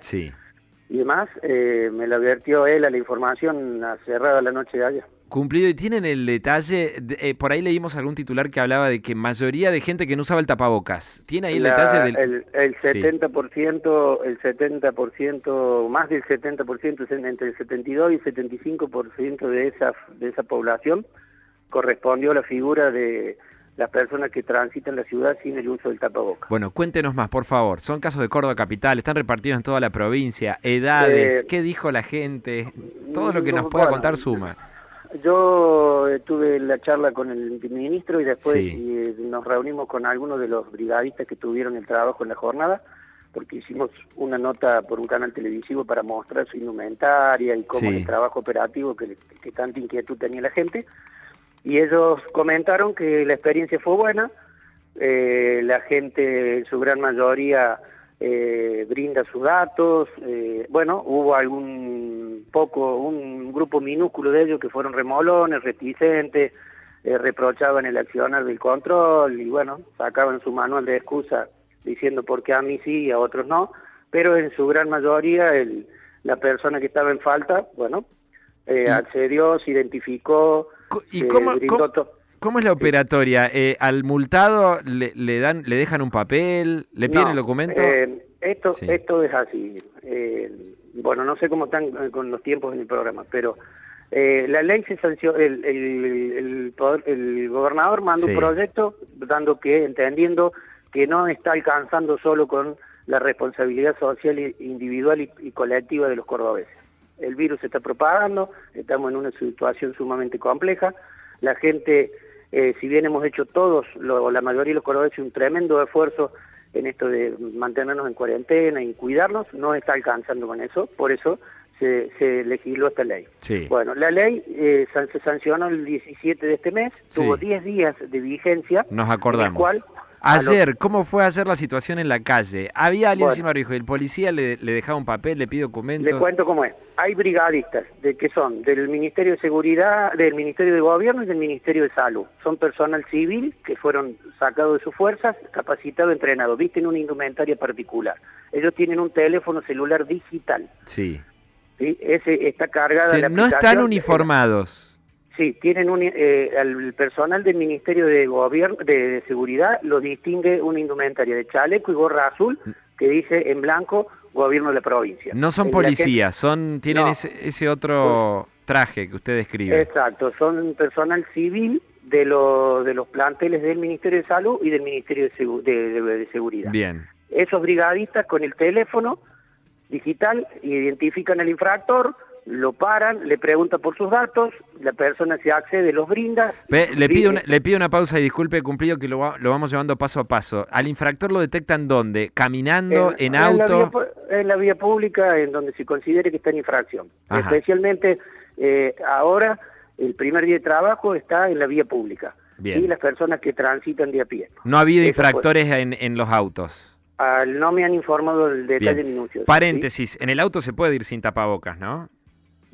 Sí. y demás, eh, me lo advirtió él a la información cerrada la noche de ayer. Cumplido, y tienen el detalle, de- eh, por ahí leímos algún titular que hablaba de que mayoría de gente que no usaba el tapabocas. ¿Tiene ahí el detalle del...? el, el Sí. 70%, el 70%, más del 70%, es entre el 72 y el 75% de esa, de esa población correspondió a la figura de las personas que transitan la ciudad sin el uso del tapabocas. Bueno, cuéntenos más, por favor. Son casos de Córdoba Capital, están repartidos en toda la provincia, edades, Eh, ¿qué dijo la gente? Todo lo que nos no, pueda bueno, contar suma. Yo eh, tuve la charla con el ministro y después Sí. eh, nos reunimos con algunos de los brigadistas que tuvieron el trabajo en la jornada, porque hicimos una nota por un canal televisivo para mostrar su indumentaria y cómo Sí. el trabajo operativo que, que tanta inquietud tenía la gente. Y ellos comentaron que la experiencia fue buena, eh, la gente en su gran mayoría eh, brinda sus datos, eh, bueno, hubo algún poco, un grupo minúsculo de ellos que fueron remolones, reticentes, reprochaban el accionar del control y bueno, sacaban su manual de excusa diciendo por qué a mí sí y a otros no, pero en su gran mayoría el, la persona que estaba en falta, bueno, eh, accedió, se identificó, ¿Y cómo, es la operatoria? Eh, ¿Al multado le, le dan, le dejan un papel? ¿Le piden No, el documento? eh, esto, Sí. esto es así. Eh, bueno, no sé cómo están con los tiempos en el programa, pero eh, la ley se sancionó, el, el, el, poder- el gobernador mandó Sí. un proyecto dando que, entendiendo que no está alcanzando solo con la responsabilidad social individual y, y colectiva de los cordobeses. El virus se está propagando, estamos en una situación sumamente compleja, la gente, eh, si bien hemos hecho todos, lo- la mayoría de los cordobeses, un tremendo esfuerzo en esto de mantenernos en cuarentena y cuidarnos, no está alcanzando con eso, por eso se, se legisló esta ley. Sí. Bueno, la ley eh, se sancionó el 17 de este mes, Sí. tuvo 10 días de vigencia. Nos en el acordamos. cual, Ayer, ¿cómo fue ayer la situación en la calle? Había alguien Bueno. encima dijo, el policía le, le dejaba un papel, le pide documento. Le cuento cómo es. Hay brigadistas de que son del Ministerio de Seguridad, del Ministerio de Gobierno y del Ministerio de Salud. Son personal civil que fueron sacados de sus fuerzas, capacitados, entrenados, visten una indumentaria particular. Ellos tienen un teléfono celular digital. Sí. ¿sí? Ese está cargada O sea, la no están uniformados. Sí, tienen un, eh, el personal del Ministerio de Gobierno de, de Seguridad lo distingue una indumentaria de chaleco y gorra azul que dice en blanco Gobierno de la provincia. No son policías, son tienen No. ese, ese otro traje que usted describe. Exacto, son personal civil de, lo- de los planteles del Ministerio de Salud y del Ministerio de, Segu- de- de- de Seguridad. Bien. Esos brigadistas con el teléfono digital identifican al infractor, lo paran, le preguntan por sus datos, la persona se accede, los brinda. Le, pido una, le pido una pausa y disculpe, cumplido, que lo, va- lo vamos llevando paso a paso. ¿Al infractor lo detectan dónde? ¿Caminando? ¿En, La vía, auto? en la vía pública en donde se considere que está en infracción. Ajá. Especialmente eh, ahora, el primer día de trabajo está en la vía pública. Bien. Y las personas que transitan de a pie. No ha habido Eso infractores en, en los autos. Al- no me han informado del detalle minucioso. ¿sí? Paréntesis, en el auto se puede ir sin tapabocas, ¿no?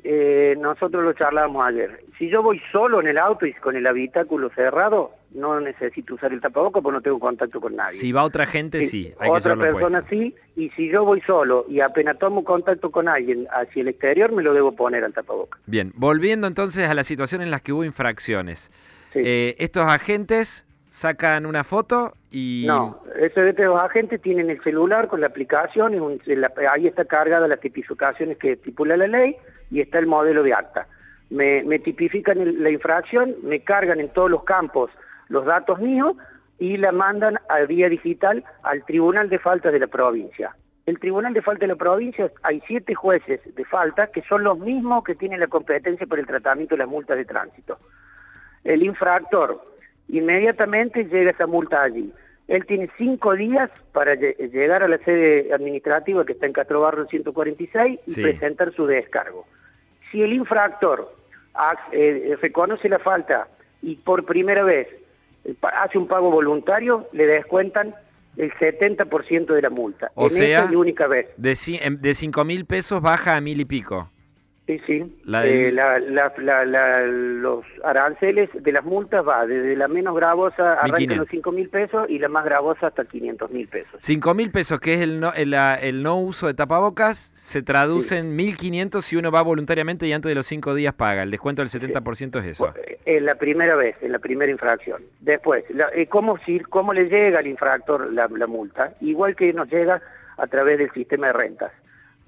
Eh, nosotros lo charlábamos ayer. Si yo voy solo en el auto y con el habitáculo cerrado, no necesito usar el tapabocas porque no tengo contacto con nadie. Si va otra gente, Sí, sí, hay que Otra llevarlo persona puesto. sí, y si yo voy solo y apenas tomo contacto con alguien hacia el exterior, me lo debo poner al tapabocas. Bien, volviendo entonces a la situación en las que hubo infracciones. Sí. Eh, estos agentes sacan una foto y... No, esos los agentes tienen el celular con la aplicación, y un- la- ahí está cargada las tipificaciones que estipula la ley y está el modelo de acta. Me, tipifican la infracción, me cargan en todos los campos los datos míos y la mandan a vía digital al Tribunal de Faltas de la provincia. El Tribunal de Faltas de la provincia hay siete jueces de falta que son los mismos que tienen la competencia para el tratamiento de las multas de tránsito el infractor inmediatamente llega esa multa allí. Él tiene cinco días para lle- llegar a la sede administrativa que está en Castro Barrio 146 y Sí. presentar su descargo. Si el infractor ha- eh, reconoce la falta y por primera vez eh, hace un pago voluntario, le descuentan el 70% de la multa. O en sea, esta y única vez. De, de 5 mil pesos baja a mil y pico. Sí, sí. La Eh, del- la- la- los aranceles de las multas va desde la menos gravosa arranca en 1.500. los 5 mil pesos y la más gravosa hasta 500 mil pesos. 5 mil pesos, que es el no, el, el no uso de tapabocas, se traduce en 1.500 si uno va voluntariamente y antes de los 5 días paga. El descuento del 70% es eso. Eh, En la primera vez, en la primera infracción. Después, la- eh, ¿cómo, si- ¿cómo le llega al infractor la, la multa? Igual que nos llega a través del sistema de rentas.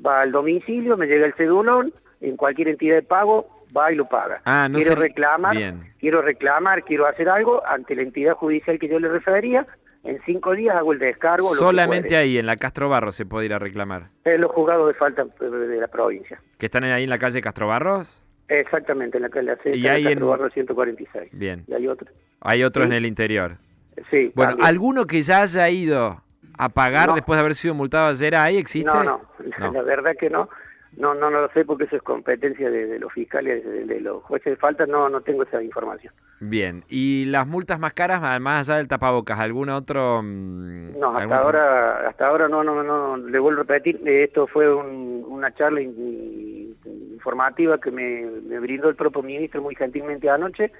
Va al domicilio, me llega el cedulón, en cualquier entidad de pago, va y lo paga. Ah, no quiero reclamar, bien. quiero reclamar, quiero hacer algo ante la entidad judicial que yo le refería, en cinco días hago el descargo. Solamente ahí, en la Castro Barros, se puede ir a reclamar. En los juzgados de falta de la provincia. ¿Que están ahí en la calle Castro Barros? Exactamente, en la calle Y hay en- Castro Barrio 146. Bien. Y hay otro. Hay otros Sí. en el interior. Sí, Bueno, también. ¿alguno que ya haya ido a pagar No. después de haber sido multado ayer ahí existe? No, no, No. la verdad que no. No, no, no lo sé porque eso es competencia de, de los fiscales, de, de los jueces de falta, no, no tengo esa información. Bien. ¿Y las multas más caras, más allá del tapabocas, algún otro? mm, No, hasta ahora, hasta ahora no, no, no, le vuelvo a repetir, eh, esto fue un- una charla in- informativa que me, me brindó el propio ministro muy gentilmente anoche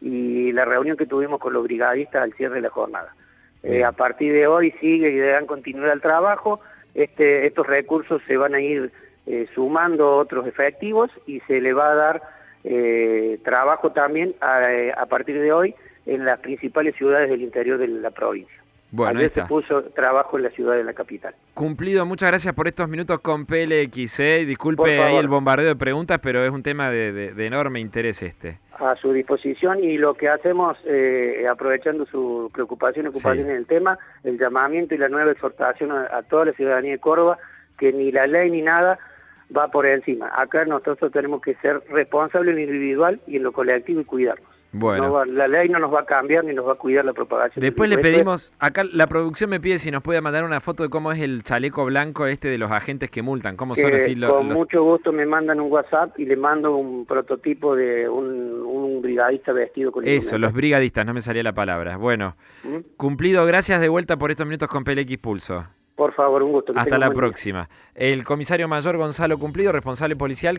y la reunión que tuvimos con los brigadistas al cierre de la jornada. Eh, a partir de hoy sigue y le dan continuidad al trabajo, este, estos recursos se van a ir eh, sumando otros efectivos y se le va a dar eh, trabajo también a, a partir de hoy en las principales ciudades del interior de la provincia. Bueno, ahí Ayer se está. puso trabajo en la ciudad de la capital. Cumplido, muchas gracias por estos minutos con PLX. ¿eh? Disculpe ahí el bombardeo de preguntas, pero es un tema de, de- de enorme interés este. A su disposición y lo que hacemos, eh, aprovechando su preocupación y ocupación Sí. en el tema, el llamamiento y la nueva exhortación a, a toda la ciudadanía de Córdoba, que ni la ley ni nada va por encima. Acá nosotros tenemos que ser responsables en lo individual y en lo colectivo y cuidarnos. Bueno. No va- la ley no nos va a cambiar ni nos va a cuidar la propagación. Después le pedimos, acá la producción me pide si nos puede mandar una foto de cómo es el chaleco blanco este de los agentes que multan, cómo son que así los... con los- mucho gusto me mandan un WhatsApp y le mando un prototipo de un, un brigadista vestido con Eso, los brigadistas, no me salía la palabra. Bueno, ¿Mm? cumplido, gracias de vuelta por estos minutos con PLX Pulso. Por favor, un gusto. Hasta la próxima. El comisario mayor Gonzalo Cumplido, responsable policial.